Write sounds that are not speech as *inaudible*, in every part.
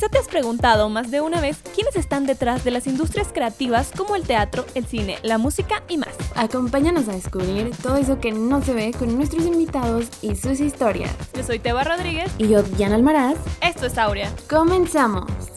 Quizá te has preguntado más de una vez quiénes están detrás de las industrias creativas como el teatro, el cine, la música y más. Acompáñanos a descubrir todo eso que no se ve con nuestros invitados y sus historias. Yo soy Teba Rodríguez. Y yo, Diana Almaraz. Esto es Aurea. Comenzamos.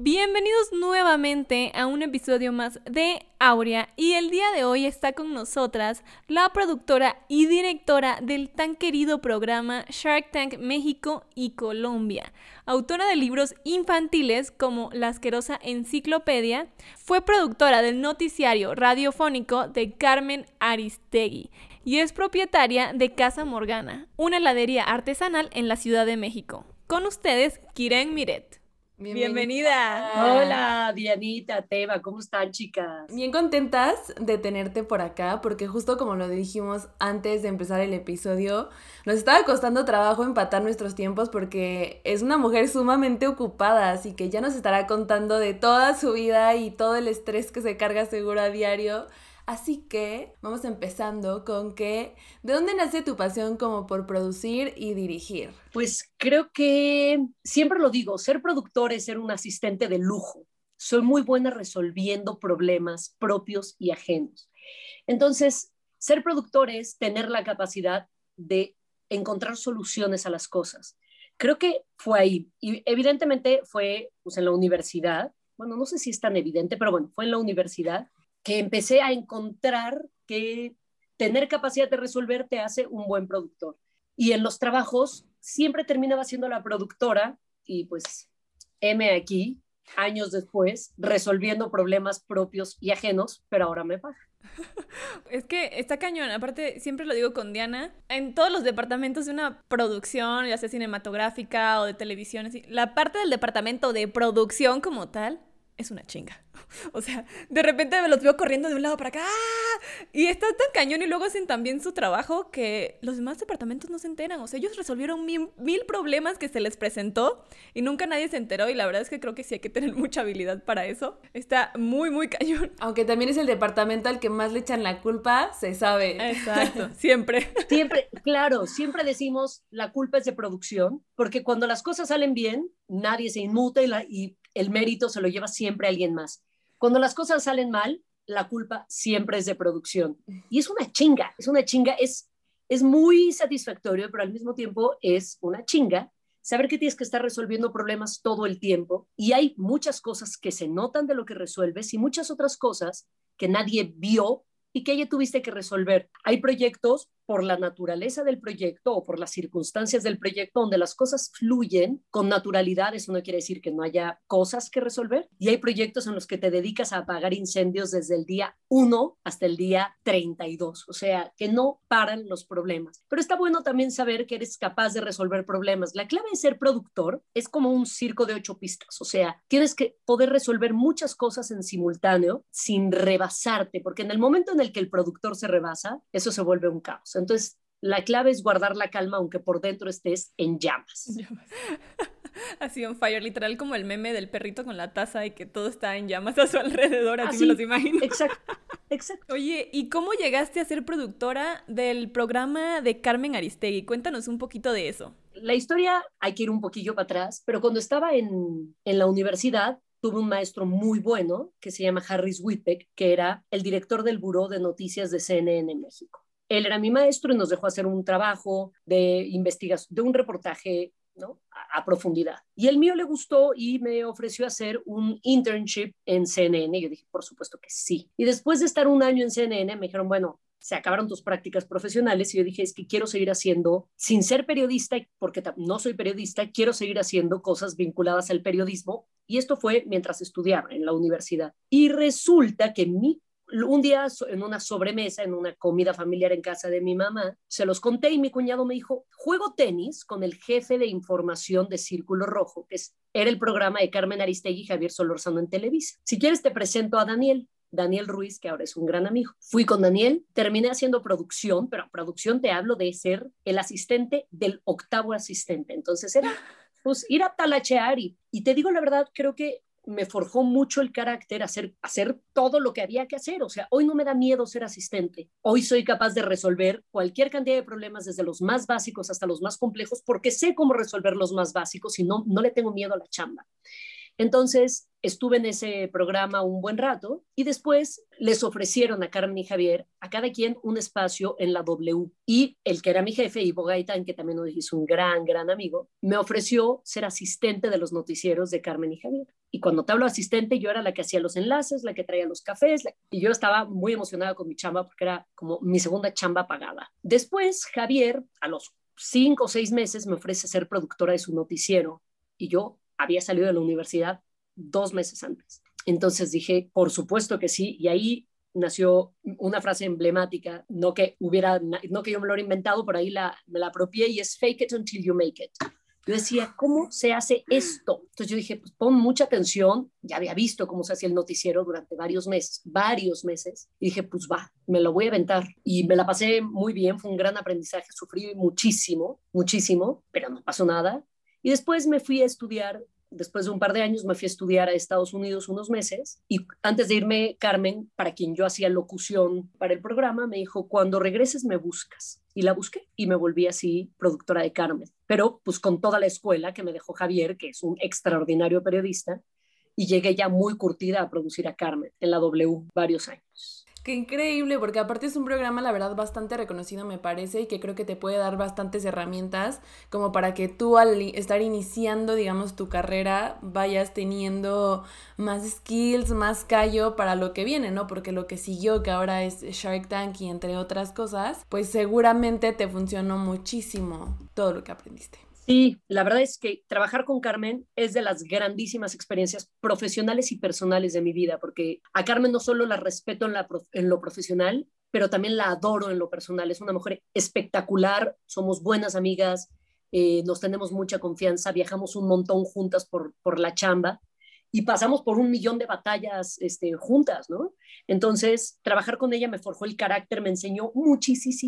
Bienvenidos nuevamente a un episodio más de Aurea y el día de hoy está con nosotras la productora y directora del tan querido programa Shark Tank México y Colombia. Autora de libros infantiles como La asquerosa enciclopedia, fue productora del noticiario radiofónico de Carmen Aristegui y es propietaria de Casa Morgana, una heladería artesanal en la Ciudad de México. Con ustedes, Kiren Miret. Bienvenida. Hola, Dianita, Teba, ¿cómo están, chicas? Bien contentas de tenerte por acá, porque justo como lo dijimos antes de empezar el episodio, nos estaba costando trabajo empatar nuestros tiempos porque es una mujer sumamente ocupada, así que ya nos estará contando de toda su vida y todo el estrés que se carga seguro a diario. Así que vamos empezando con que, ¿de dónde nace tu pasión como por producir y dirigir? Pues creo que siempre lo digo, ser productor es ser un asistente de lujo. Soy muy buena resolviendo problemas propios y ajenos. Entonces, ser productor es tener la capacidad de encontrar soluciones a las cosas. Creo que fue ahí. Y evidentemente fue pues, en la universidad. Bueno, no sé si es tan evidente, pero bueno, fue en la universidad que empecé a encontrar que tener capacidad de resolver te hace un buen productor. Y en los trabajos siempre terminaba siendo la productora y pues M aquí, años después, resolviendo problemas propios y ajenos, pero ahora me paga. *laughs* Es que está cañón, aparte siempre lo digo con Diana, en todos los departamentos de una producción, ya sea cinematográfica o de televisión, la parte del departamento de producción como tal es una chinga. *laughs* O sea, de repente me los veo corriendo de un lado para acá. Y está tan cañón y luego hacen también su trabajo que los demás departamentos no se enteran. O sea, ellos resolvieron mil, problemas que se les presentó y nunca nadie se enteró. Y la verdad es que creo que sí hay que tener *laughs* mucha habilidad para eso. Está muy, muy cañón. *laughs* Aunque también es el departamento al que más le echan la culpa, se sabe. Exacto, siempre. Siempre, claro, siempre decimos la culpa es de producción, porque cuando las cosas salen bien, nadie se inmuta y, la, y el mérito se lo lleva siempre alguien más. Cuando las cosas salen mal, la culpa siempre es de producción. Y es una chinga, es una chinga, es, es muy satisfactorio, pero al mismo tiempo es una chinga saber que tienes que estar resolviendo problemas todo el tiempo y hay muchas cosas que se notan de lo que resuelves y muchas otras cosas que nadie vio y que ya tuviste que resolver. Hay proyectos por la naturaleza del proyecto o por las circunstancias del proyecto donde las cosas fluyen con naturalidad, eso no quiere decir que no haya cosas que resolver. Y hay proyectos en los que te dedicas a apagar incendios desde el día 1 hasta el día 32, o sea, que no paran los problemas. Pero está bueno también saber que eres capaz de resolver problemas. La clave de ser productor es como un circo de ocho pistas, o sea, tienes que poder resolver muchas cosas en simultáneo sin rebasarte, porque en el momento en el que el productor se rebasa, eso se vuelve un caos. Entonces, la clave es guardar la calma aunque por dentro estés en llamas. *laughs* Así un fire, literal como el meme del perrito con la taza y que todo está en llamas a su alrededor, así, me los imagino. Exacto, *laughs* exacto. Oye, ¿y cómo llegaste a ser productora del programa de Carmen Aristegui? Cuéntanos un poquito de eso. La historia hay que ir un poquillo para atrás, pero cuando estaba en, en la universidad tuve un maestro muy bueno que se llama Harris Whitbeck, que era el director del Buró de Noticias de CNN en México. Él era mi maestro y nos dejó hacer un trabajo de investigación, de un reportaje ¿no? a, profundidad. Y el mío le gustó y me ofreció hacer un internship en CNN. Yo dije, por supuesto que sí. Y después de estar un año en CNN, me dijeron, bueno, se acabaron tus prácticas profesionales y yo dije, es que quiero seguir haciendo, sin ser periodista, porque no soy periodista, quiero seguir haciendo cosas vinculadas al periodismo. Y esto fue mientras estudiaba en la universidad. Y resulta que mi un día en una sobremesa, en una comida familiar en casa de mi mamá, se los conté y mi cuñado me dijo, juego tenis con el jefe de información de Círculo Rojo, que es, era el programa de Carmen Aristegui y Javier Solorzano en Televisa. Si quieres te presento a Daniel. Daniel Ruiz, que ahora es un gran amigo. Fui con Daniel, terminé haciendo producción, pero producción te hablo de ser el asistente del octavo asistente. Entonces era pues ir a talachear y te digo la verdad, creo que me forjó mucho el carácter hacer, hacer todo lo que había que hacer. O sea, hoy no me da miedo ser asistente. Hoy soy capaz de resolver cualquier cantidad de problemas, desde los más básicos hasta los más complejos, porque sé cómo resolver los más básicos y no, no le tengo miedo a la chamba. Entonces, estuve en ese programa un buen rato y después les ofrecieron a Carmen y Javier, a cada quien, un espacio en la W. Y el que era mi jefe, Ivo Gaitán, que también hizo un gran, gran amigo, me ofreció ser asistente de los noticieros de Carmen y Javier. Y cuando te hablo asistente, yo era la que hacía los enlaces, la que traía los cafés, y yo estaba muy emocionada con mi chamba porque era como mi segunda chamba pagada. Después, Javier, a los cinco o seis meses, me ofrece ser productora de su noticiero. Y yo había salido de la universidad dos meses antes. Entonces dije, por supuesto que sí, y ahí nació una frase emblemática, no que hubiera, no que yo me lo hubiera inventado, por ahí la, me la apropié y es fake it until you make it. Yo decía, ¿cómo se hace esto? Entonces yo dije, pues pon mucha atención, ya había visto cómo se hacía el noticiero durante varios meses, varios meses, y dije, pues va, me lo voy a aventar. Y me la pasé muy bien, fue un gran aprendizaje, sufrí muchísimo, muchísimo, pero no pasó nada. Y después me fui a estudiar, después de un par de años me fui a estudiar a Estados Unidos unos meses y antes de irme, Carmen, para quien yo hacía locución para el programa, me dijo, cuando regreses me buscas. Y la busqué y me volví así productora de Carmen. Pero pues con toda la escuela que me dejó Javier, que es un extraordinario periodista, y llegué ya muy curtida a producir a Carmen en la W varios años. Qué increíble, porque aparte es un programa, la verdad, bastante reconocido, me parece, y que creo que te puede dar bastantes herramientas como para que tú al estar iniciando, digamos, tu carrera, vayas teniendo más skills, más callo para lo que viene, ¿no? Porque lo que siguió, que ahora es Shark Tank y entre otras cosas, pues seguramente te funcionó muchísimo todo lo que aprendiste. Sí, la verdad es que trabajar con Carmen es de las grandísimas experiencias profesionales y personales de mi vida, porque a Carmen no solo la respeto en, la, en lo profesional, pero también la adoro en lo personal. Es una mujer espectacular, somos buenas amigas, eh, nos tenemos mucha confianza, viajamos un montón juntas por, por la chamba y pasamos por un millón de batallas este, juntas, ¿no? Entonces, trabajar con ella me forjó el carácter, me enseñó muchísimo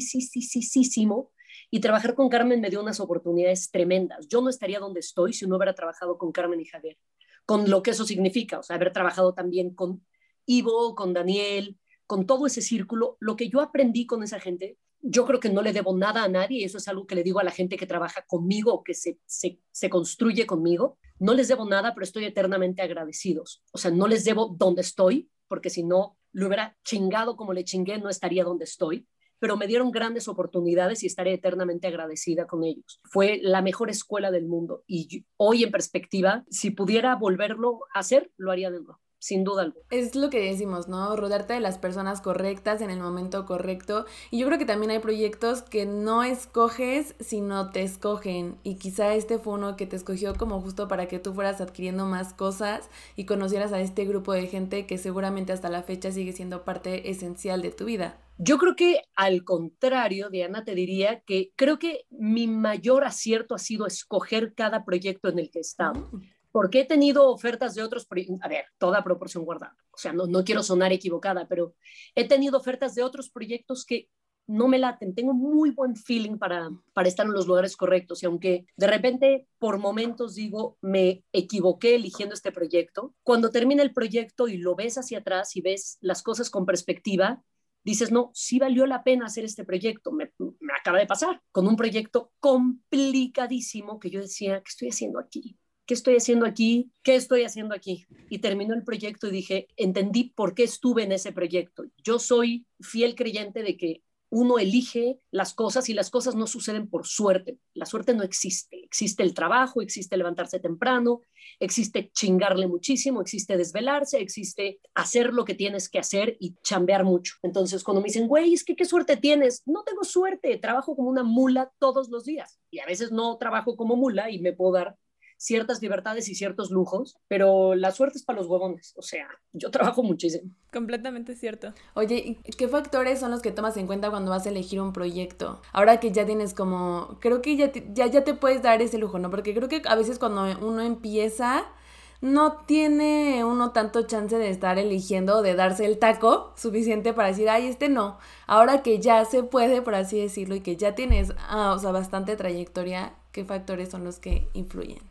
y trabajar con Carmen me dio unas oportunidades tremendas. Yo no estaría donde estoy si no hubiera trabajado con Carmen y Javier, con lo que eso significa, o sea, haber trabajado también con Ivo, con Daniel, con todo ese círculo. Lo que yo aprendí con esa gente, yo creo que no le debo nada a nadie, eso es algo que le digo a la gente que trabaja conmigo que se, se, se construye conmigo. No les debo nada, pero estoy eternamente agradecidos. O sea, no les debo donde estoy, porque si no, lo hubiera chingado como le chingué, no estaría donde estoy pero me dieron grandes oportunidades y estaré eternamente agradecida con ellos. Fue la mejor escuela del mundo y hoy en perspectiva, si pudiera volverlo a hacer, lo haría de nuevo sin duda alguna. Es lo que decimos, ¿no? Rodearte de las personas correctas en el momento correcto. Y yo creo que también hay proyectos que no escoges, sino te escogen. Y quizá este fue uno que te escogió como justo para que tú fueras adquiriendo más cosas y conocieras a este grupo de gente que seguramente hasta la fecha sigue siendo parte esencial de tu vida. Yo creo que al contrario, Diana, te diría que creo que mi mayor acierto ha sido escoger cada proyecto en el que he estado. Mm. Porque he tenido ofertas de otros, a ver, toda proporción guardada. O sea, no, no quiero sonar equivocada, pero he tenido ofertas de otros proyectos que no me laten, tengo muy buen feeling para, para estar en los lugares correctos y aunque de repente por momentos digo, me equivoqué eligiendo este proyecto, cuando termina el proyecto y lo ves hacia atrás y ves las cosas con perspectiva, dices, no, sí valió la pena hacer este proyecto. Me, me, acaba de pasar con un proyecto complicadísimo que yo decía, ¿qué estoy haciendo aquí? ¿Qué estoy haciendo aquí? ¿Qué estoy haciendo aquí? Y terminó el proyecto y dije, entendí por qué estuve en ese proyecto. Yo soy fiel creyente de que uno elige las cosas y las cosas no suceden por suerte. La suerte no existe. Existe el trabajo, existe levantarse temprano, existe chingarle muchísimo, existe desvelarse, existe hacer lo que tienes que hacer y chambear mucho. Entonces, cuando me dicen, güey, es que qué suerte tienes, no tengo suerte, trabajo como una mula todos los días. Y a veces no trabajo como mula y me puedo dar ciertas libertades y ciertos lujos, pero la suerte es para los huevones. O sea, yo trabajo muchísimo. Completamente cierto. Oye, ¿qué factores son los que tomas en cuenta cuando vas a elegir un proyecto? Ahora que ya tienes como, creo que ya ya, ya te puedes dar ese lujo, ¿no? Porque creo que a veces cuando uno empieza no tiene uno tanto chance de estar eligiendo, de darse el taco suficiente para decir, ay, este no. Ahora que ya se puede, por así decirlo, y que ya tienes, ah, o sea, bastante trayectoria, ¿qué factores son los que influyen?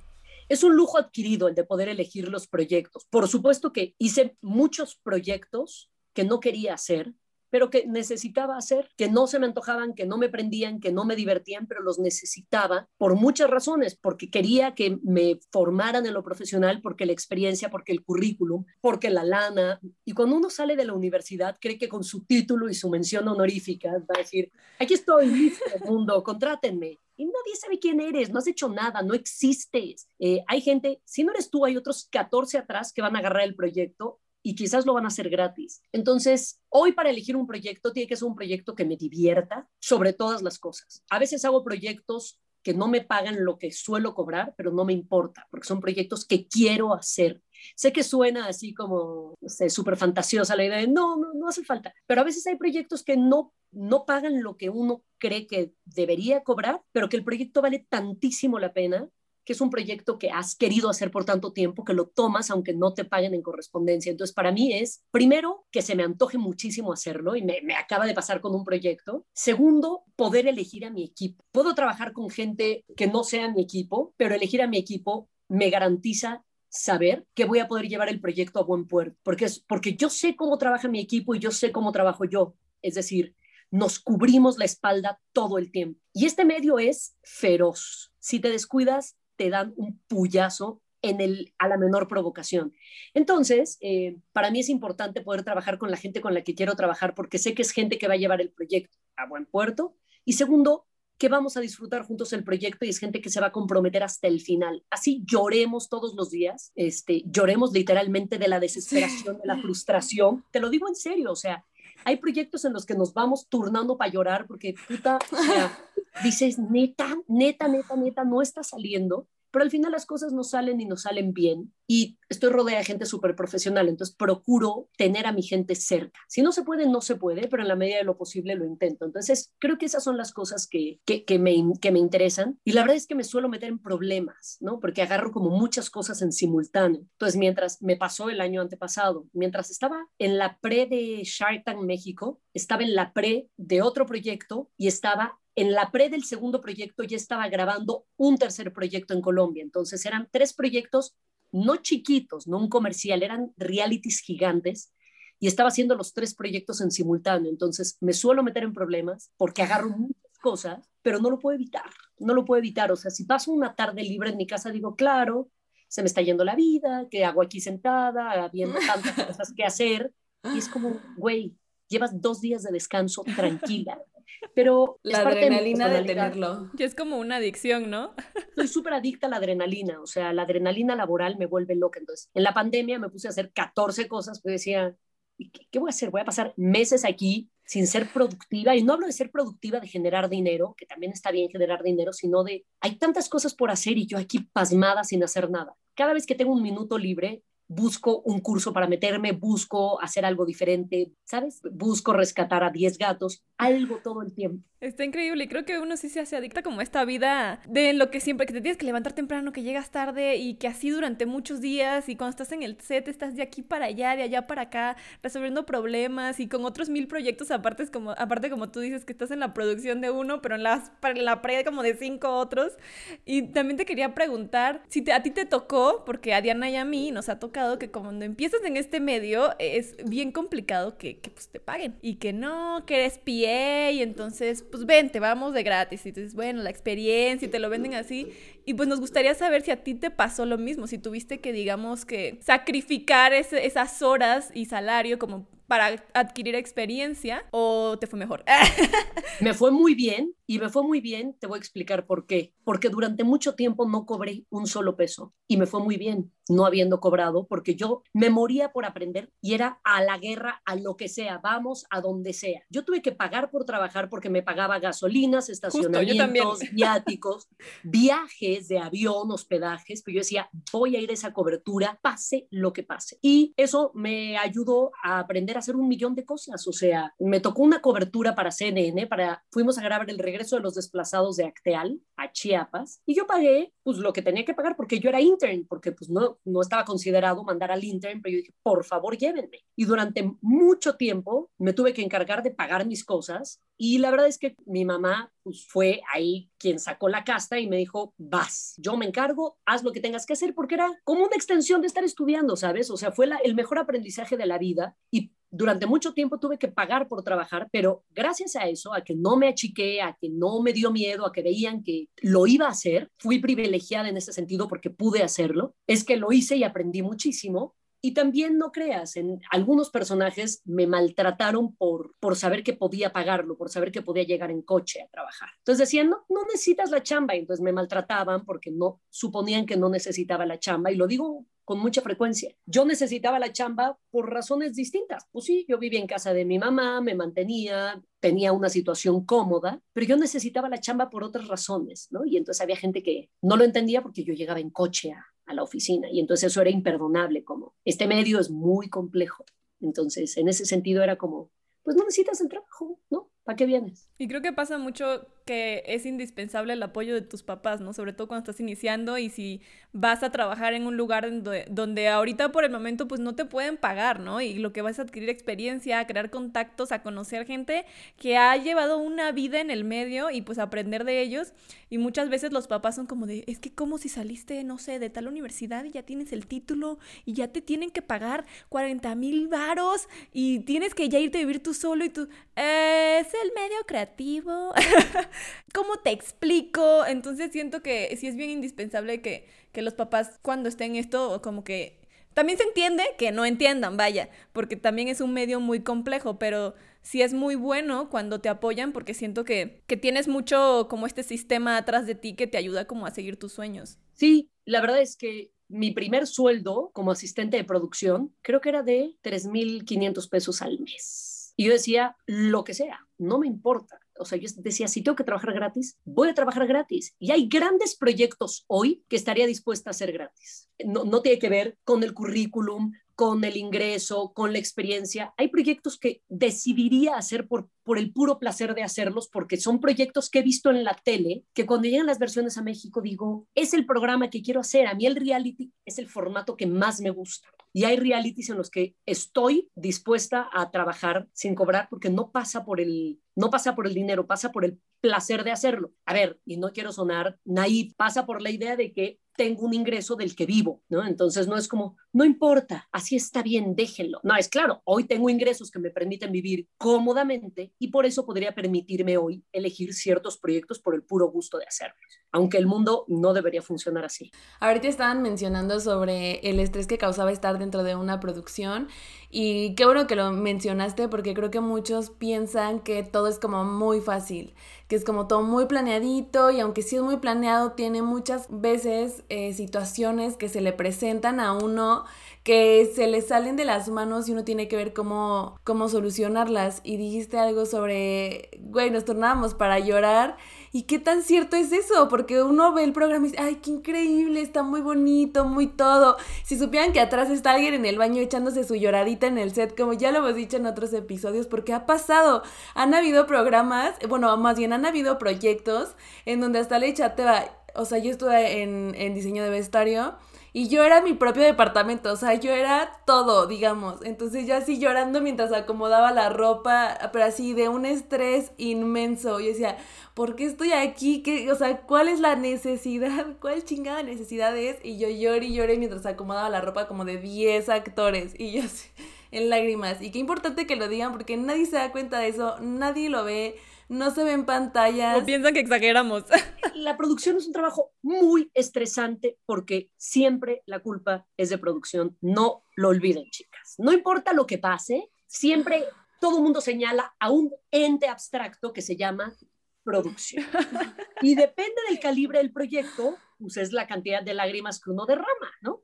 Es un lujo adquirido el de poder elegir los proyectos. Por supuesto que hice muchos proyectos que no quería hacer, pero que necesitaba hacer, que no se me antojaban, que no me prendían, que no me divertían, pero los necesitaba por muchas razones, porque quería que me formaran en lo profesional, porque la experiencia, porque el currículum, porque la lana. Y cuando uno sale de la universidad, cree que con su título y su mención honorífica va a decir, aquí estoy, listo, mundo, contrátenme. Y nadie sabe quién eres, no has hecho nada, no existes. Eh, hay gente, si no eres tú, hay otros 14 atrás que van a agarrar el proyecto y quizás lo van a hacer gratis. Entonces, hoy para elegir un proyecto tiene que ser un proyecto que me divierta sobre todas las cosas. A veces hago proyectos que no me pagan lo que suelo cobrar, pero no me importa, porque son proyectos que quiero hacer. Sé que suena así como súper fantasiosa la idea de no, no, no hace falta, pero a veces hay proyectos que no, no pagan lo que uno cree que debería cobrar, pero que el proyecto vale tantísimo la pena que es un proyecto que has querido hacer por tanto tiempo que lo tomas aunque no te paguen en correspondencia. Entonces, para mí es, primero, que se me antoje muchísimo hacerlo y me, me acaba de pasar con un proyecto. Segundo, poder elegir a mi equipo. Puedo trabajar con gente que no sea mi equipo, pero elegir a mi equipo me garantiza saber que voy a poder llevar el proyecto a buen puerto, porque, es, porque yo sé cómo trabaja mi equipo y yo sé cómo trabajo yo. Es decir, nos cubrimos la espalda todo el tiempo. Y este medio es feroz. Si te descuidas, te dan un puyazo en el, a la menor provocación. Entonces, eh, para mí es importante poder trabajar con la gente con la que quiero trabajar porque sé que es gente que va a llevar el proyecto a buen puerto. Y segundo, que vamos a disfrutar juntos el proyecto y es gente que se va a comprometer hasta el final. Así lloremos todos los días, este, lloremos literalmente de la desesperación, de la frustración. Te lo digo en serio, o sea, hay proyectos en los que nos vamos turnando para llorar porque puta, o sea, *laughs* dices, neta, neta, neta, neta, no está saliendo, pero al final las cosas no salen y no salen bien. Y estoy rodeada de gente súper profesional, entonces procuro tener a mi gente cerca. Si no se puede, no se puede, pero en la medida de lo posible lo intento. Entonces, creo que esas son las cosas que, que, que, me, que me interesan. Y la verdad es que me suelo meter en problemas, ¿no? Porque agarro como muchas cosas en simultáneo. Entonces, mientras me pasó el año antepasado, mientras estaba en la pre de Shark Tank México, estaba en la pre de otro proyecto y estaba en la pre del segundo proyecto ya estaba grabando un tercer proyecto en Colombia. Entonces eran tres proyectos no chiquitos, no un comercial, eran realities gigantes y estaba haciendo los tres proyectos en simultáneo. Entonces me suelo meter en problemas porque agarro muchas cosas, pero no lo puedo evitar, no lo puedo evitar. O sea, si paso una tarde libre en mi casa, digo, claro, se me está yendo la vida, ¿qué hago aquí sentada, viendo tantas cosas que hacer? Y es como, güey, llevas dos días de descanso tranquila *laughs* pero la adrenalina de, tenerlo. Que es como una adicción, ¿no? *laughs* Soy súper adicta a la adrenalina, o sea, la adrenalina laboral me vuelve loca. Entonces, en la pandemia me puse a hacer 14 cosas, pues decía, ¿qué, qué voy a hacer? Voy a pasar meses aquí sin ser productiva. Y no hablo de ser productiva de generar dinero, que también está bien generar dinero, sino de, hay tantas cosas por hacer y yo aquí pasmada sin hacer nada. Cada vez que tengo un minuto libre, busco un curso para meterme, busco hacer algo diferente, ¿sabes? Busco rescatar a 10 gatos, algo todo el tiempo. Está increíble y creo que uno sí se hace adicta como esta vida de lo que siempre, que te tienes que levantar temprano, que llegas tarde y que así durante muchos días y cuando estás en el set estás de aquí para allá, de allá para acá, resolviendo problemas y con otros mil proyectos aparte, como, aparte como tú dices que estás en la producción de uno, pero en, las, en la pre como de cinco otros. Y también te quería preguntar si a ti te tocó, porque a Diana y a mí nos ha tocado que cuando empiezas en este medio es bien complicado que, que pues, te paguen y que no, que eres PA y entonces pues vente, vamos de gratis. Y dices, bueno, la experiencia y te lo venden así. Y pues nos gustaría saber si a ti te pasó lo mismo, si tuviste que, digamos, que sacrificar esas horas y salario como para adquirir experiencia o te fue mejor? *laughs* me fue muy bien y me fue muy bien, te voy a explicar por qué. Porque durante mucho tiempo no cobré un solo peso y me fue muy bien no habiendo cobrado porque yo me moría por aprender y era a la guerra, a lo que sea, vamos a donde sea. Yo tuve que pagar por trabajar porque me pagaba gasolinas, estacionamientos, viáticos, viajes de avión, hospedajes, pero yo decía, voy a ir a esa cobertura, pase lo que pase. Y eso me ayudó a aprender hacer un millón de cosas, o sea, me tocó una cobertura para CNN, para fuimos a grabar el regreso de los desplazados de Acteal a Chiapas y yo pagué pues lo que tenía que pagar porque yo era intern, porque pues no no estaba considerado mandar al intern, pero yo dije, por favor, llévenme. Y durante mucho tiempo me tuve que encargar de pagar mis cosas y la verdad es que mi mamá pues, fue ahí quien sacó la casta y me dijo, vas, yo me encargo, haz lo que tengas que hacer, porque era como una extensión de estar estudiando, ¿sabes? O sea, fue el mejor aprendizaje de la vida y durante mucho tiempo tuve que pagar por trabajar, pero gracias a eso, a que no me achiqué, a que no me dio miedo, a que veían que lo iba a hacer, fui privilegiada en ese sentido porque pude hacerlo, es que lo hice y aprendí muchísimo y también no creas, en algunos personajes me maltrataron por, por saber que podía pagarlo, por saber que podía llegar en coche a trabajar. Entonces decían, no, no necesitas la chamba. Y entonces me maltrataban porque no suponían que no necesitaba la chamba. Y lo digo con mucha frecuencia. Yo necesitaba la chamba por razones distintas. Pues sí, yo vivía en casa de mi mamá, me mantenía, tenía una situación cómoda, pero yo necesitaba la chamba por otras razones, ¿no? Y entonces había gente que no lo entendía porque yo llegaba en coche a, a la oficina. Y entonces eso era imperdonable, como este medio es muy complejo. Entonces, en ese sentido era como, pues no necesitas el trabajo, ¿no? ¿Para qué vienes? Y creo que pasa mucho que es indispensable el apoyo de tus papás, ¿no? Sobre todo cuando estás iniciando y si vas a trabajar en un lugar donde, ahorita por el momento pues no te pueden pagar, ¿no? Y lo que vas a adquirir experiencia, a crear contactos, a conocer gente que ha llevado una vida en el medio y pues aprender de ellos. Y muchas veces los papás son como de, es que como si saliste, no sé, de tal universidad y ya tienes el título y ya te tienen que pagar 40 mil varos y tienes que ya irte a vivir tú solo y tú, es el medio creativo. *laughs* ¿Cómo te explico? Entonces siento que sí es bien indispensable que, que los papás cuando estén esto como que... También se entiende que no entiendan, vaya, porque también es un medio muy complejo, pero sí es muy bueno cuando te apoyan porque siento que, que tienes mucho como este sistema atrás de ti que te ayuda como a seguir tus sueños. Sí, la verdad es que mi primer sueldo como asistente de producción creo que era de 3.500 pesos al mes. Y yo decía, lo que sea, no me importa o sea, yo decía, si tengo que trabajar gratis, voy a trabajar gratis. Y hay grandes proyectos hoy que estaría dispuesta a hacer gratis. No, no tiene que ver con el currículum, con el ingreso, con la experiencia. Hay proyectos que decidiría hacer por, por el puro placer de hacerlos, porque son proyectos que he visto en la tele, que cuando llegan las versiones a México digo, es el programa que quiero hacer. A mí el reality es el formato que más me gusta. Y hay realities en los que estoy dispuesta a trabajar sin cobrar porque no pasa por el, no pasa por el dinero, pasa por el placer de hacerlo. A ver, y no quiero sonar naif, pasa por la idea de que tengo un ingreso del que vivo, ¿no? Entonces no es como, no importa, así está bien, déjenlo. No, es claro, hoy tengo ingresos que me permiten vivir cómodamente y por eso podría permitirme hoy elegir ciertos proyectos por el puro gusto de hacerlos, aunque el mundo no debería funcionar así. Ahorita estaban mencionando sobre el estrés que causaba estar dentro de una producción y qué bueno que lo mencionaste porque creo que muchos piensan que todo es como muy fácil, que es como todo muy planeadito y aunque sí es muy planeado, tiene muchas veces eh, situaciones que se le presentan a uno que se le salen de las manos y uno tiene que ver cómo, cómo solucionarlas. Y dijiste algo sobre, güey, nos tornábamos para llorar ¿Y qué tan cierto es eso? Porque uno ve el programa y dice, ay, qué increíble, está muy bonito, muy todo. Si supieran que atrás está alguien en el baño echándose su lloradita en el set, como ya lo hemos dicho en otros episodios, porque ha pasado. Han habido programas, bueno, más bien han habido proyectos en donde hasta le te va, o sea, yo estuve en, en diseño de vestuario y yo era mi propio departamento, o sea, yo era todo, digamos. Entonces yo así llorando mientras acomodaba la ropa, pero así de un estrés inmenso. Yo decía, ¿por qué estoy aquí? ¿Qué, o sea, ¿cuál es la necesidad? *laughs* ¿Cuál chingada necesidad es? Y yo lloré y lloré mientras acomodaba la ropa como de 10 actores. Y yo así, *laughs* en lágrimas. Y qué importante que lo digan porque nadie se da cuenta de eso, nadie lo ve no se ven pantallas. O piensan que exageramos. *laughs* La producción es un trabajo muy estresante porque siempre la culpa es de producción. No lo olviden, chicas. No importa lo que pase, siempre todo el mundo señala a un ente abstracto que se llama producción. *laughs* Y depende del calibre del proyecto, pues es la cantidad de lágrimas que uno derrama, ¿no?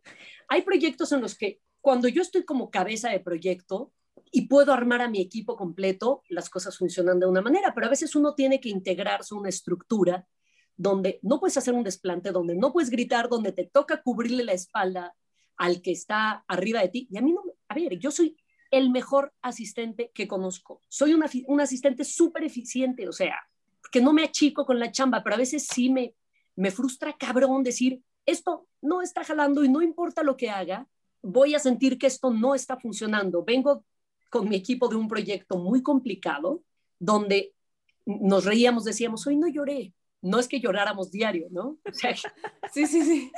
Hay proyectos en los que cuando yo estoy como cabeza de proyecto, y puedo armar a mi equipo completo, las cosas funcionan de una manera, pero a veces uno tiene que integrarse a una estructura donde no puedes hacer un desplante, donde no puedes gritar, donde te toca cubrirle la espalda al que está arriba de ti. Y a mí no, a ver, yo soy el mejor asistente que conozco. Soy una, un asistente súper eficiente, o sea, que no me achico con la chamba, pero a veces sí me, me frustra cabrón decir, esto no está jalando y no importa lo que haga, voy a sentir que esto no está funcionando. Vengo con mi equipo de un proyecto muy complicado, donde nos reíamos, decíamos, hoy no lloré, no es que lloráramos diario, ¿no? O sea, *laughs* sí, sí, sí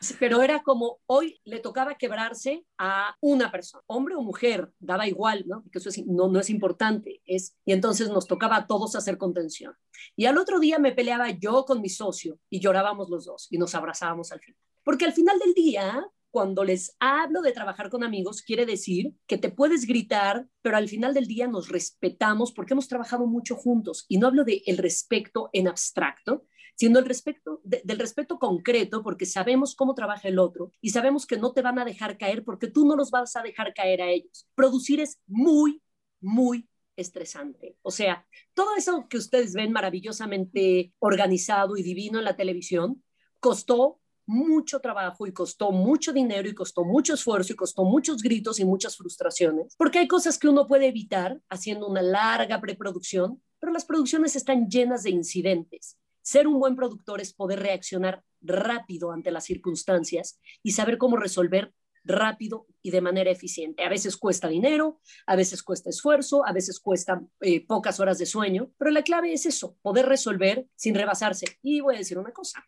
*laughs* pero era como hoy le tocaba quebrarse a una persona, hombre o mujer, daba igual, ¿no? Porque eso no, no es importante, es, y entonces nos tocaba a todos hacer contención. Y al otro día me peleaba yo con mi socio y llorábamos los dos y nos abrazábamos al final. Porque al final del día, cuando les hablo de trabajar con amigos, quiere decir que te puedes gritar, pero al final del día nos respetamos porque hemos trabajado mucho juntos. Y no hablo de el respeto en abstracto, sino el respeto, del respeto concreto, porque sabemos cómo trabaja el otro y sabemos que no te van a dejar caer porque tú no los vas a dejar caer a ellos. Producir es muy, muy estresante. O sea, todo eso que ustedes ven maravillosamente organizado y divino en la televisión, costó mucho trabajo y costó mucho dinero y costó mucho esfuerzo y costó muchos gritos y muchas frustraciones, porque hay cosas que uno puede evitar haciendo una larga preproducción, pero las producciones están llenas de incidentes ser un buen productor es poder reaccionar rápido ante las circunstancias y saber cómo resolver rápido y de manera eficiente. A veces cuesta dinero, a veces cuesta esfuerzo, a veces cuesta eh, pocas horas de sueño, pero la clave es eso, poder resolver sin rebasarse. Y voy a decir una cosa,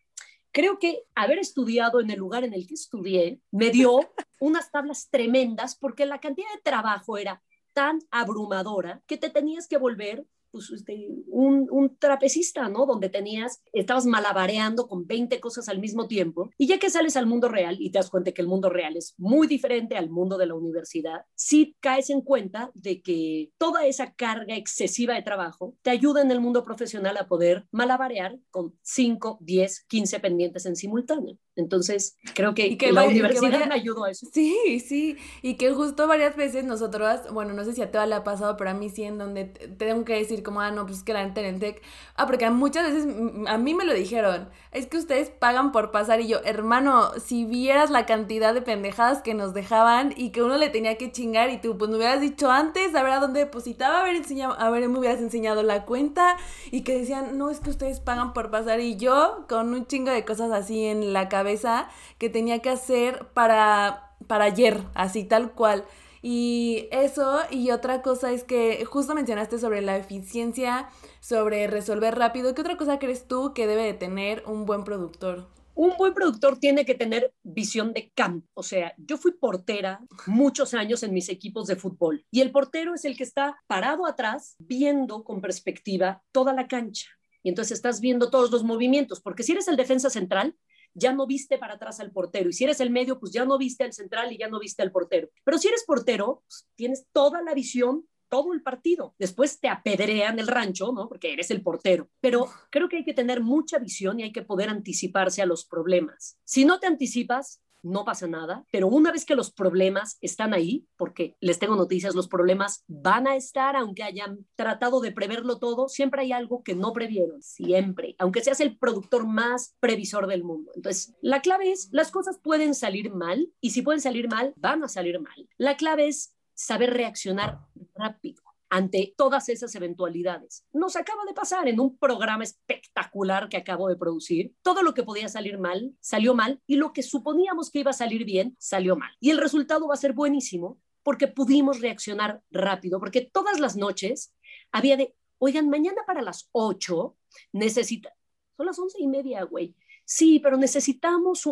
creo que haber estudiado en el lugar en el que estudié me dio *laughs* unas tablas tremendas porque la cantidad de trabajo era tan abrumadora que te tenías que volver pues, este, un, un, trapecista, ¿no? Donde tenías, estabas malabareando con 20 cosas al mismo tiempo. Y ya que sales al mundo real y te das cuenta que el mundo real es muy diferente al mundo de la universidad, sí caes en cuenta de que toda esa carga excesiva de trabajo te ayuda en el mundo profesional a poder malabarear con 5, 10, 15 pendientes en simultáneo. Entonces, creo que, que la universidad me ayudó a eso. Sí, sí, y que justo varias veces nosotros, bueno, no sé si a toda la ha pasado, pero a mí sí, en donde tengo que decir como, ah, no, pues que la neta en Tech, ah, porque muchas veces a mí me lo dijeron, es que ustedes pagan por pasar y yo, hermano, si vieras la cantidad de pendejadas que nos dejaban y que uno le tenía que chingar y tú, pues me hubieras dicho antes, a ver a dónde depositaba, a ver, enseñado, a ver, me hubieras enseñado la cuenta y que decían, no, es que ustedes pagan por pasar y yo con un chingo de cosas así en la cabeza que tenía que hacer para, para ayer, así tal cual. Y eso, y otra cosa es que justo mencionaste sobre la eficiencia, sobre resolver rápido. ¿Qué otra cosa crees tú que debe de tener un buen productor? Un buen productor tiene que tener visión de campo. O sea, yo fui portera muchos años en mis equipos de fútbol y el portero es el que está parado atrás viendo con perspectiva toda la cancha. Y entonces estás viendo todos los movimientos, porque si eres el defensa central, ya no viste para atrás al portero. Y si eres el medio, pues ya no viste al central y ya no viste al portero. Pero si eres portero, pues tienes toda la visión todo el partido. Después te apedrean el rancho, ¿no? Porque eres el portero. Pero creo que hay que tener mucha visión y hay que poder anticiparse a los problemas. Si no te anticipas, no pasa nada, pero una vez que los problemas están ahí, porque les tengo noticias, los problemas van a estar, aunque hayan tratado de preverlo todo, siempre hay algo que no previeron, siempre, aunque seas el productor más previsor del mundo. Entonces, la clave es, las cosas pueden salir mal y si pueden salir mal, van a salir mal. La clave es saber reaccionar rápido ante todas esas eventualidades. Nos acaba de pasar en un programa espectacular que acabo de producir. Todo lo que podía salir mal, salió mal y lo que suponíamos que iba a salir bien, salió mal. Y el resultado va a ser buenísimo porque pudimos reaccionar rápido, porque todas las noches había de, oigan, mañana para las 8 necesita, son las once y media, güey. Sí, pero necesitamos.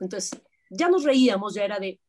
Entonces, ya nos reíamos, ya era de,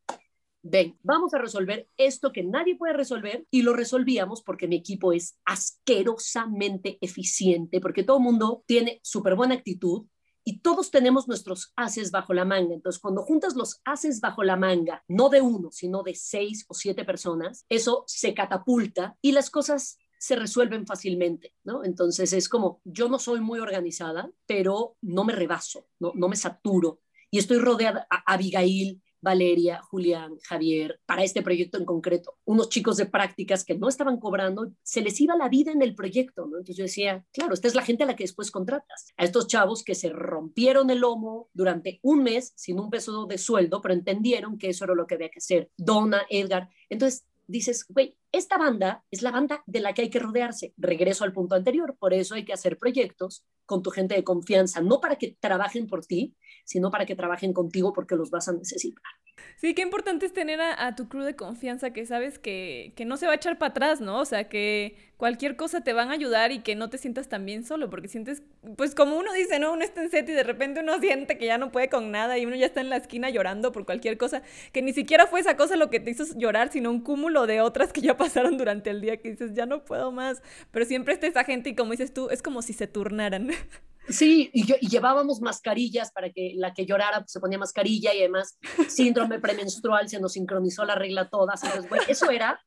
ven, vamos a resolver esto que nadie puede resolver y lo resolvíamos porque mi equipo es asquerosamente eficiente, porque todo el mundo tiene súper buena actitud y todos tenemos nuestros haces bajo la manga. Entonces, cuando juntas los haces bajo la manga, no de uno, sino de seis o siete personas, eso se catapulta y las cosas se resuelven fácilmente, ¿no? Entonces es como, yo no soy muy organizada, pero no me rebaso, no, no me saturo. Y estoy rodeada, a Abigail Valeria, Julián, Javier, para este proyecto en concreto, unos chicos de prácticas que no estaban cobrando, se les iba la vida en el proyecto, ¿no? Entonces yo decía, claro, esta es la gente a la que después contratas, a estos chavos que se rompieron el lomo durante un mes sin un peso de sueldo, pero entendieron que eso era lo que había que hacer. Donna, Edgar, entonces dices, güey, esta banda es la banda de la que hay que rodearse. Regreso al punto anterior, por eso hay que hacer proyectos con tu gente de confianza, no para que trabajen por ti, sino para que trabajen contigo porque los vas a necesitar. Sí, qué importante es tener a, tu crew de confianza que sabes que, que no se va a echar para atrás, ¿no? O sea, que cualquier cosa te van a ayudar y que no te sientas tan bien solo, porque sientes, pues como uno dice, ¿no? Uno está en set y de repente uno *laughs* siente que ya no puede con nada y uno ya está en la esquina llorando por cualquier cosa, que ni siquiera fue esa cosa lo que te hizo llorar, sino un cúmulo de otras que ya *laughs* pasaron durante el día que dices, ya no puedo más, pero siempre está esa gente y como dices tú, es como si se turnaran. *laughs* Sí, y, llevábamos mascarillas para que la que llorara pues, se ponía mascarilla y además síndrome premenstrual se nos sincronizó la regla todas. eso era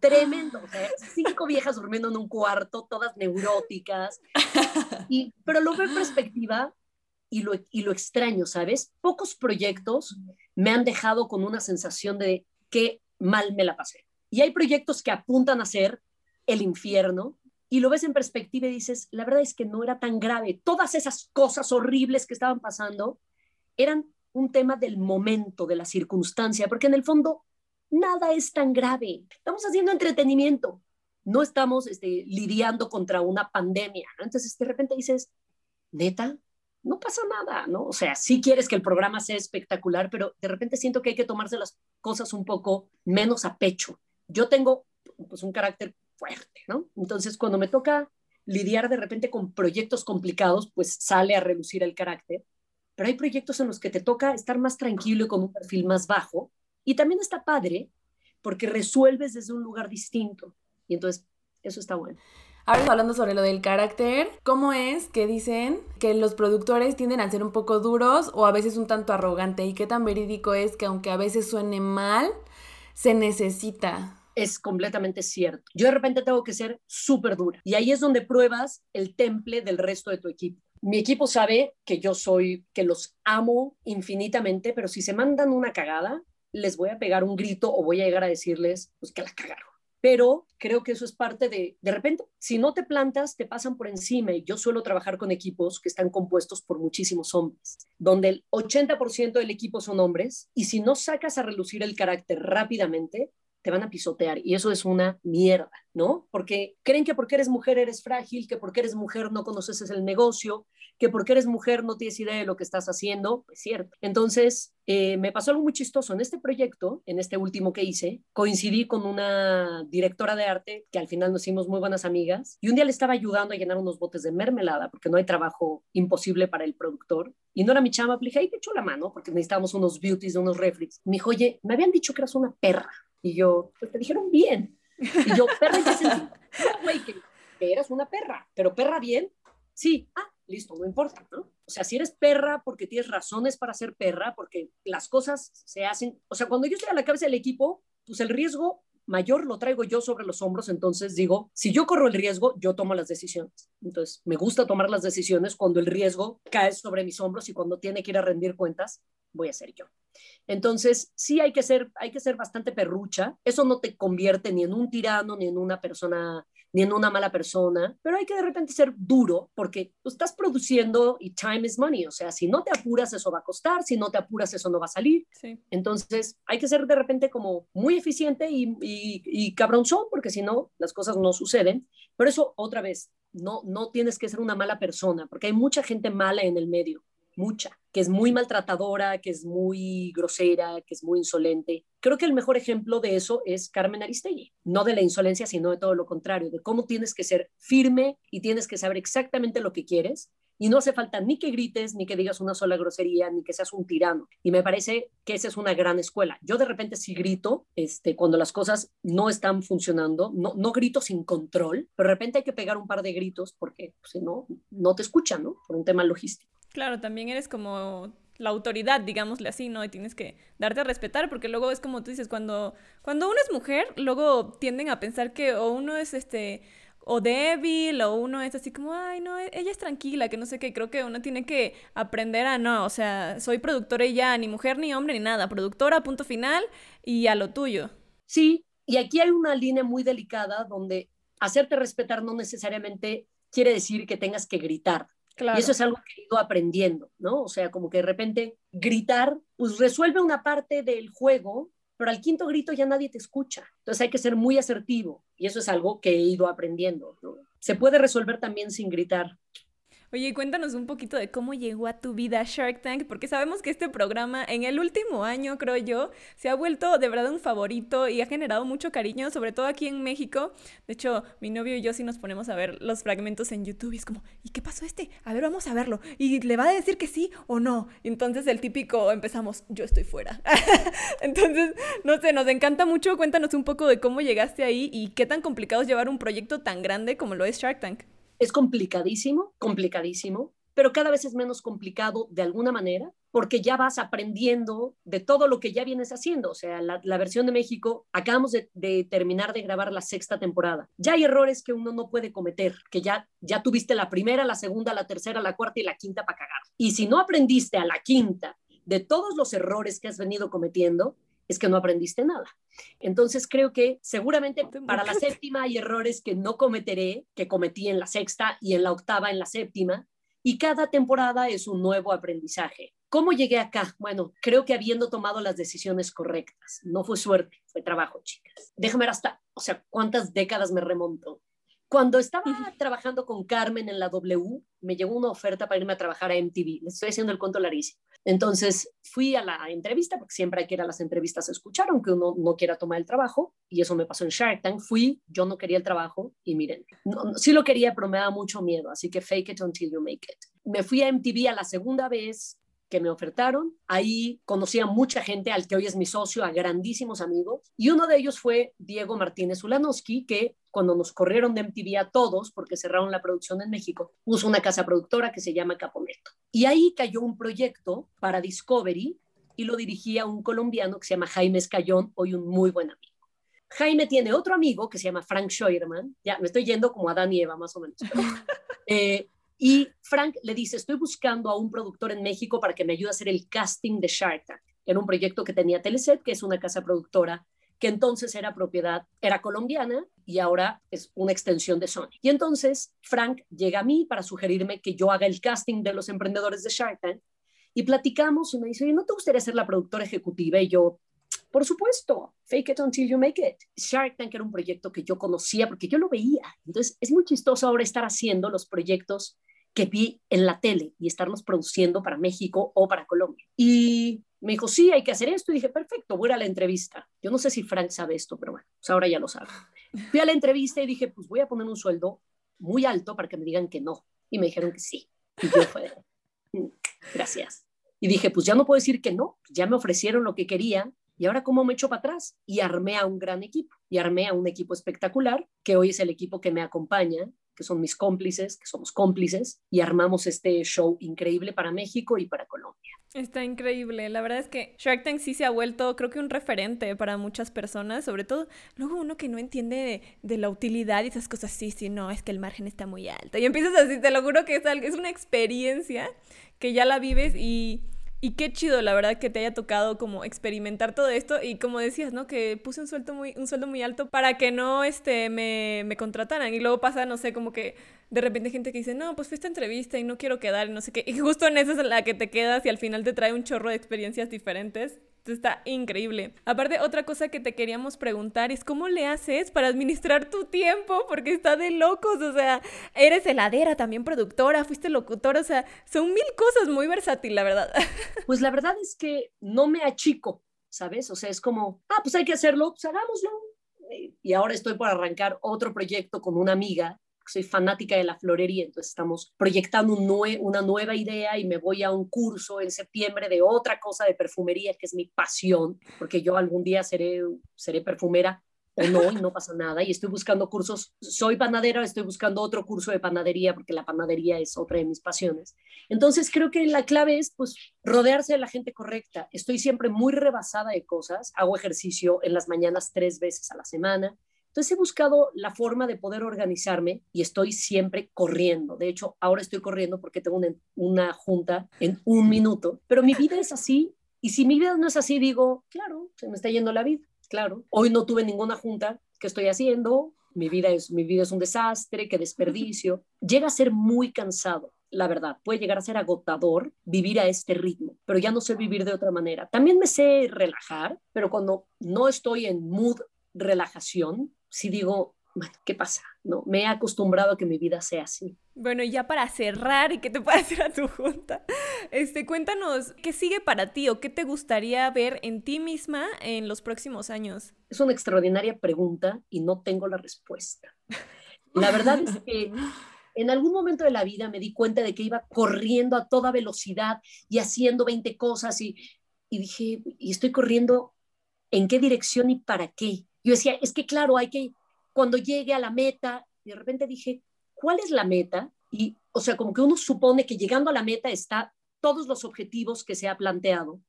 tremendo. cinco viejas durmiendo en un cuarto, todas neuróticas. Y, pero lo veo en perspectiva y lo, y lo extraño, ¿sabes? Pocos proyectos me han dejado con una sensación de que mal me la pasé. Y hay proyectos que apuntan a ser el infierno, y lo ves en perspectiva y dices, la verdad es que no era tan grave. Todas esas cosas horribles que estaban pasando eran un tema del momento, de la circunstancia, porque en el fondo nada es tan grave. Estamos haciendo entretenimiento, no estamos este, lidiando contra una pandemia. Entonces, de repente dices, neta, no pasa nada, ¿no? O sea, sí quieres que el programa sea espectacular, pero de repente siento que hay que tomarse las cosas un poco menos a pecho. Yo tengo pues un carácter Entonces, cuando me toca lidiar de repente con proyectos complicados, pues sale a reducir el carácter, pero hay proyectos en los que te toca estar más tranquilo y con un perfil más bajo, y también está padre porque resuelves desde un lugar distinto, y entonces eso está bueno. Ahora hablando sobre lo del carácter, ¿cómo es que dicen que los productores tienden a ser un poco duros o a veces un tanto arrogante? ¿Y qué tan verídico es que aunque a veces suene mal, se necesita? Es completamente cierto. Yo de repente tengo que ser súper dura. Y ahí es donde pruebas el temple del resto de tu equipo. Mi equipo sabe que yo soy, que los amo infinitamente, pero si se mandan una cagada, les voy a pegar un grito o voy a llegar a decirles, pues que la cagaron. Pero creo que eso es parte de, de repente, si no te plantas, te pasan por encima. Y yo suelo trabajar con equipos que están compuestos por muchísimos hombres, donde el 80% del equipo son hombres. Y si no sacas a relucir el carácter rápidamente, te van a pisotear y eso es una mierda, ¿no? Porque creen que porque eres mujer eres frágil, que porque eres mujer no conoces el negocio, que porque eres mujer no tienes idea de lo que estás haciendo, es cierto. Entonces, eh, me pasó algo muy chistoso. En este proyecto, en este último que hice, coincidí con una directora de arte que al final nos hicimos muy buenas amigas y un día le estaba ayudando a llenar unos botes de mermelada porque no hay trabajo imposible para el productor. Y no era mi chama, le dije, ahí te echo la mano porque necesitábamos unos beauties, unos reflex. Me dijo, oye, me habían dicho que eras una perra. Y yo, pues te dijeron bien. Y yo, perra, ¿en qué sentido? güey, que, eras una perra, pero perra bien, sí, ah, listo, no importa, ¿no? O sea, si eres perra porque tienes razones para ser perra, porque las cosas se hacen, o sea, cuando yo estoy a la cabeza del equipo, pues el riesgo mayor lo traigo yo sobre los hombros, entonces digo, si yo corro el riesgo, yo tomo las decisiones. Entonces, me gusta tomar las decisiones cuando el riesgo cae sobre mis hombros y cuando tiene que ir a rendir cuentas, voy a ser yo. Entonces, sí hay que ser, hay que ser bastante perrucha. Eso no te convierte ni en un tirano, ni en una persona, ni en una mala persona, pero hay que de repente ser duro porque tú estás produciendo y time is money. O sea, si no te apuras, eso va a costar. Si no te apuras, eso no va a salir. Entonces, hay que ser de repente como muy eficiente y, y, y cabronzón porque si no, las cosas no suceden. Pero eso, otra vez, no, no tienes que ser una mala persona porque hay mucha gente mala en el medio mucha, que es muy maltratadora, que es muy grosera, que es muy insolente. Creo que el mejor ejemplo de eso es Carmen Aristegui, no de la insolencia, sino de todo lo contrario, de cómo tienes que ser firme y tienes que saber exactamente lo que quieres. Y no hace falta ni que grites, ni que digas una sola grosería, ni que seas un tirano. Y me parece que esa es una gran escuela. Yo de repente sí grito este, cuando las cosas no están funcionando, no, no grito sin control, pero de repente hay que pegar un par de gritos porque pues, si no, no te escuchan, ¿no? Por un tema logístico. Claro, también eres como la autoridad, digámosle así, ¿no? Y tienes que darte a respetar, porque luego es como tú dices, cuando, cuando uno es mujer, luego tienden a pensar que o uno es este o débil o uno es así como, ay, no, e-, ella es tranquila, que no sé qué, creo que uno tiene que aprender a no, o sea, soy productora y ya, ni mujer, ni hombre, ni nada, productora, punto final y a lo tuyo. Sí, y aquí hay una línea muy delicada donde hacerte respetar no necesariamente quiere decir que tengas que gritar. Y eso es algo que he ido aprendiendo, ¿no? O sea, como que de repente gritar, pues resuelve una parte del juego, pero al quinto grito ya nadie te escucha. Entonces hay que ser muy asertivo y eso es algo que he ido aprendiendo. Se puede resolver también sin gritar. Oye, cuéntanos un poquito de cómo llegó a tu vida Shark Tank, porque sabemos que este programa en el último año, creo yo, se ha vuelto de verdad un favorito y ha generado mucho cariño, sobre todo aquí en México. De hecho, mi novio y yo sí nos ponemos a ver los fragmentos en YouTube y es como, ¿y qué pasó este? A ver, vamos a verlo. ¿Y le va a decir que sí o no? Y entonces el típico empezamos, yo estoy fuera. *laughs* entonces, no sé, nos encanta mucho. Cuéntanos un poco de cómo llegaste ahí y qué tan complicado es llevar un proyecto tan grande como lo es Shark Tank. Es complicadísimo, complicadísimo, pero cada vez es menos complicado de alguna manera porque ya vas aprendiendo de todo lo que ya vienes haciendo. O sea, la, versión de México, acabamos de, terminar de grabar la sexta temporada. Ya hay errores que uno no puede cometer, que ya, ya tuviste la primera, la segunda, la tercera, la cuarta y la quinta para cagar. Y si no aprendiste a la quinta de todos los errores que has venido cometiendo, es que no aprendiste nada. Entonces creo que seguramente para la séptima hay errores que no cometeré, que cometí en la sexta y en la octava, en la séptima, y cada temporada es un nuevo aprendizaje. ¿Cómo llegué acá? Bueno, creo que habiendo tomado las decisiones correctas. No fue suerte, fue trabajo, chicas. Déjame ver hasta, o sea, cuántas décadas me remonto. Cuando estaba trabajando con Carmen en la W, me llegó una oferta para irme a trabajar a MTV. Le estoy haciendo el cuento larguísimo. Entonces fui a la entrevista, porque siempre hay que ir a las entrevistas a escuchar, aunque uno no quiera tomar el trabajo, y eso me pasó en Shark Tank. Fui, yo no quería el trabajo, y miren, sí lo quería, pero me daba mucho miedo, así que fake it until you make it. Me fui a MTV a la segunda vez, que me ofertaron. Ahí conocí a mucha gente, al que hoy es mi socio, a grandísimos amigos. Y uno de ellos fue Diego Martínez Ulanowski, que cuando nos corrieron de MTV a todos, porque cerraron la producción en México, puso una casa productora que se llama Caponeto. Y ahí cayó un proyecto para Discovery y lo dirigía un colombiano que se llama Jaime Escayón, hoy un muy buen amigo. Jaime tiene otro amigo que se llama Frank Scheuerman, ya me estoy yendo como a Dan y Eva más o menos. *laughs* eh, y Frank le dice, estoy buscando a un productor en México para que me ayude a hacer el casting de Shark Tank. Era un proyecto que tenía Teleset, que es una casa productora que entonces era propiedad, era colombiana y ahora es una extensión de Sony. Y entonces Frank llega a mí para sugerirme que yo haga el casting de los emprendedores de Shark Tank y platicamos y me dice, ¿no te gustaría ser la productora ejecutiva? Y yo, por supuesto, fake it until you make it. Shark Tank era un proyecto que yo conocía porque yo lo veía. Entonces es muy chistoso ahora estar haciendo los proyectos que vi en la tele y estarlos produciendo para México o para Colombia. Y me dijo, sí, hay que hacer esto. Y dije, perfecto, voy a la entrevista. Yo no sé si Frank sabe esto, pero bueno, pues ahora ya lo sabe. Fui a la entrevista y dije, pues voy a poner un sueldo muy alto para que me digan que no. Y me dijeron que sí. Y yo fue, mm, gracias. Y dije, pues ya no puedo decir que no, ya me ofrecieron lo que quería. Y ahora, ¿cómo me echo para atrás? Y armé a un gran equipo. Y armé a un equipo espectacular, que hoy es el equipo que me acompaña que son mis cómplices, que somos cómplices, y armamos este show increíble para México y para Colombia. Está increíble. La verdad es que Shark Tank sí se ha vuelto, creo que un referente para muchas personas, sobre todo luego uno que no entiende de, la utilidad y esas cosas. Sí, sí, no, es que el margen está muy alto. Y empiezas así, te lo juro que es, es una experiencia que ya la vives y y qué chido, la verdad, que te haya tocado como experimentar todo esto y como decías, ¿no? Que puse un sueldo muy, un sueldo muy alto para que no este, me, me contrataran. Y luego pasa, no sé, como que de repente gente que dice, no, pues fue esta entrevista y no quiero quedar y no sé qué. Y justo en esa es la que te quedas y al final te trae un chorro de experiencias diferentes. Está increíble. Aparte, otra cosa que te queríamos preguntar es cómo le haces para administrar tu tiempo, porque está de locos, o sea, eres heladera, también productora, fuiste locutora, o sea, son mil cosas muy versátil, la verdad. *laughs* Pues la verdad es que no me achico, ¿sabes? O sea, es como, ah, pues hay que hacerlo, pues hagámoslo. Y ahora estoy por arrancar otro proyecto con una amiga soy fanática de la florería, entonces estamos proyectando una nueva idea y me voy a un curso en septiembre de otra cosa de perfumería que es mi pasión, porque yo algún día seré, seré perfumera o no, y no pasa nada. Y estoy buscando cursos, soy panadera, estoy buscando otro curso de panadería, porque la panadería es otra de mis pasiones. Entonces creo que la clave es pues rodearse de la gente correcta. Estoy siempre muy rebasada de cosas, hago ejercicio en las mañanas tres veces a la semana, entonces he buscado la forma de poder organizarme y estoy siempre corriendo. De hecho, ahora estoy corriendo porque tengo una, junta en un minuto, pero mi vida es así y si mi vida no es así, digo, claro, se me está yendo la vida, claro. Hoy no tuve ninguna junta, ¿qué estoy haciendo? Mi vida es, mi vida es un desastre, qué desperdicio. Llega a ser muy cansado la verdad, puede llegar a ser agotador vivir a este ritmo, pero ya no sé vivir de otra manera. También me sé relajar, pero cuando no estoy en mood relajación, si digo, ¿qué pasa? ¿no? Me he acostumbrado a que mi vida sea así. Bueno, y ya para cerrar y que te *laughs* puedas ir a tu junta, este, cuéntanos, ¿qué sigue para ti o qué te gustaría ver en ti misma en los próximos años? Es una extraordinaria pregunta y no tengo la respuesta. La verdad es que *laughs* en algún momento de la vida me di cuenta de que iba corriendo a toda velocidad y haciendo 20 cosas y, y dije, ¿y estoy corriendo en qué dirección y para qué? Yo decía, es que claro, hay que, cuando llegue a la meta, y de repente dije, ¿cuál es la meta? Y, o sea, como que uno supone que llegando a la meta está todos los objetivos que se ha planteado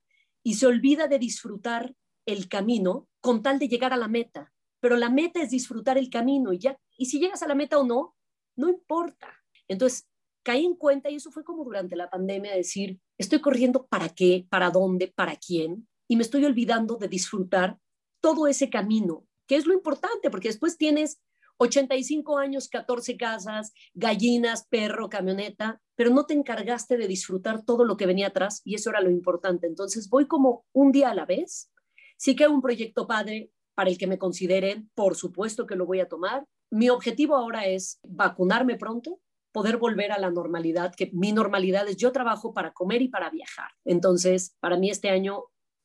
y se olvida de disfrutar el camino con tal de llegar a la meta. Pero la meta es disfrutar el camino y ya, y si llegas a la meta o no, no importa. Entonces, caí en cuenta y eso fue como durante la pandemia decir, estoy corriendo para qué, para dónde, para quién, y me estoy olvidando de disfrutar todo ese camino, que es lo importante, porque después tienes 85 años, 14 casas, gallinas, perro, camioneta, pero no te encargaste de disfrutar todo lo que venía atrás y eso era lo importante. Entonces voy como un día a la vez. Sí que un proyecto padre para el que me consideren, por supuesto que lo voy a tomar. Mi objetivo ahora es vacunarme pronto, poder volver a la normalidad, que mi normalidad es yo trabajo para comer y para viajar. Entonces, para mí este año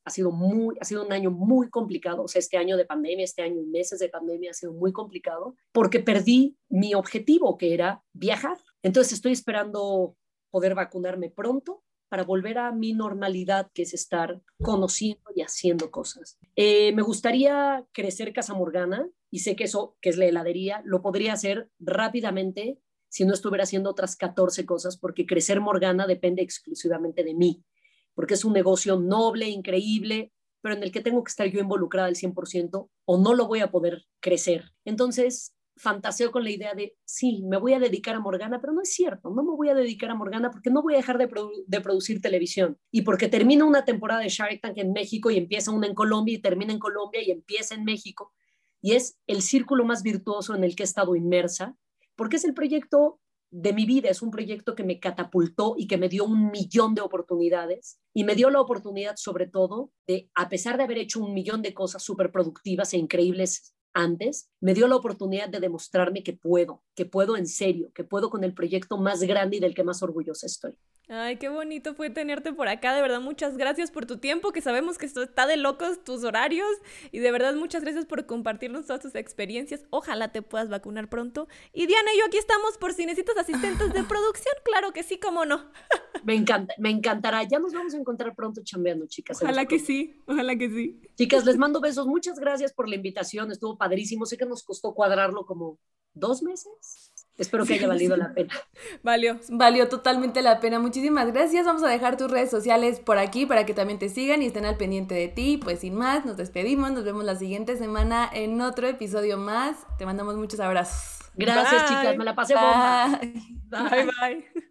ha sido muy, ha sido un año muy complicado, o sea, este año de pandemia, este año, meses de pandemia ha sido muy complicado porque perdí mi objetivo, que era viajar. Entonces estoy esperando poder vacunarme pronto para volver a mi normalidad, que es estar conociendo y haciendo cosas. Eh, me gustaría crecer Casa Morgana y sé que eso, que es la heladería, lo podría hacer rápidamente si no estuviera haciendo otras 14 cosas, porque crecer Morgana depende exclusivamente de mí porque es un negocio noble, increíble, pero en el que tengo que estar yo involucrada al 100% o no lo voy a poder crecer. Entonces, fantaseo con la idea de, sí, me voy a dedicar a Morgana, pero no es cierto, no me voy a dedicar a Morgana porque no voy a dejar de, de, producir televisión y porque termina una temporada de Shark Tank en México y empieza una en Colombia y termina en Colombia y empieza en México. Y es el círculo más virtuoso en el que he estado inmersa, porque es el proyecto de mi vida, es un proyecto que me catapultó y que me dio un millón de oportunidades y me dio la oportunidad sobre todo de, a pesar de haber hecho un millón de cosas súper productivas e increíbles antes, me dio la oportunidad de demostrarme que puedo, que puedo en serio, que puedo con el proyecto más grande y del que más orgullosa estoy. Ay, qué bonito fue tenerte por acá, de verdad muchas gracias por tu tiempo, que sabemos que esto está de locos tus horarios y de verdad muchas gracias por compartirnos todas tus experiencias. Ojalá te puedas vacunar pronto. Y Diana y yo aquí estamos por si necesitas asistentes de *laughs* producción, claro que sí, cómo no. Me encanta, me encantará. Ya nos vamos a encontrar pronto chambeando, chicas. Ojalá que sí, ojalá que sí. Chicas, les *laughs* mando besos. Muchas gracias por la invitación. Estuvo padrísimo. Sé que nos costó cuadrarlo como dos meses. Espero que haya *laughs* valido la pena. Valió. Valió totalmente la pena. Muchísimas gracias. Vamos a dejar tus redes sociales por aquí para que también te sigan y estén al pendiente de ti. Pues sin más, nos despedimos. Nos vemos la siguiente semana en otro episodio más. Te mandamos muchos abrazos. Gracias, chicas. Me la pasé bomba. bye. bye.